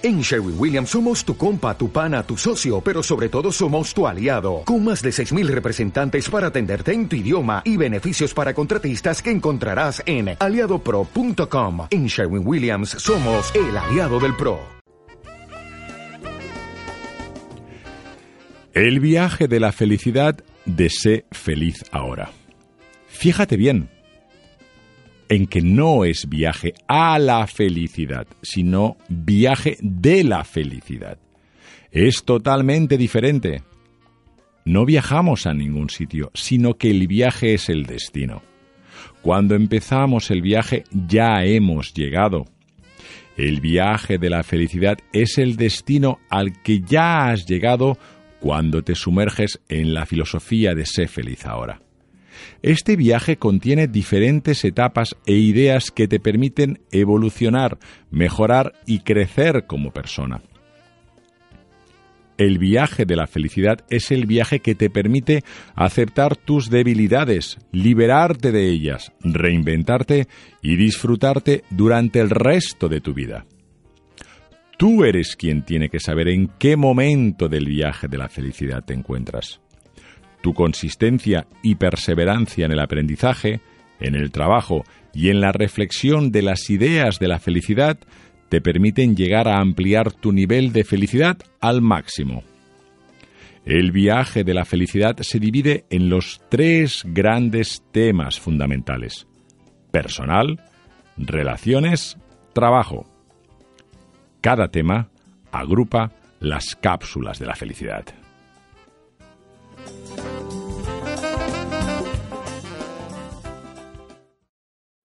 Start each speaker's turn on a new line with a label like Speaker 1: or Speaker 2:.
Speaker 1: En Sherwin Williams somos tu compa, tu pana, tu socio, pero sobre todo somos tu aliado, con más de 6.000 representantes para atenderte en tu idioma y beneficios para contratistas que encontrarás en aliadopro.com. En Sherwin Williams somos el aliado del PRO.
Speaker 2: El viaje de la felicidad de feliz ahora. Fíjate bien en que no es viaje a la felicidad, sino viaje de la felicidad. Es totalmente diferente. No viajamos a ningún sitio, sino que el viaje es el destino. Cuando empezamos el viaje ya hemos llegado. El viaje de la felicidad es el destino al que ya has llegado cuando te sumerges en la filosofía de ser feliz ahora. Este viaje contiene diferentes etapas e ideas que te permiten evolucionar, mejorar y crecer como persona. El viaje de la felicidad es el viaje que te permite aceptar tus debilidades, liberarte de ellas, reinventarte y disfrutarte durante el resto de tu vida. Tú eres quien tiene que saber en qué momento del viaje de la felicidad te encuentras. Tu consistencia y perseverancia en el aprendizaje, en el trabajo y en la reflexión de las ideas de la felicidad te permiten llegar a ampliar tu nivel de felicidad al máximo. El viaje de la felicidad se divide en los tres grandes temas fundamentales. Personal, relaciones, trabajo. Cada tema agrupa las cápsulas de la felicidad.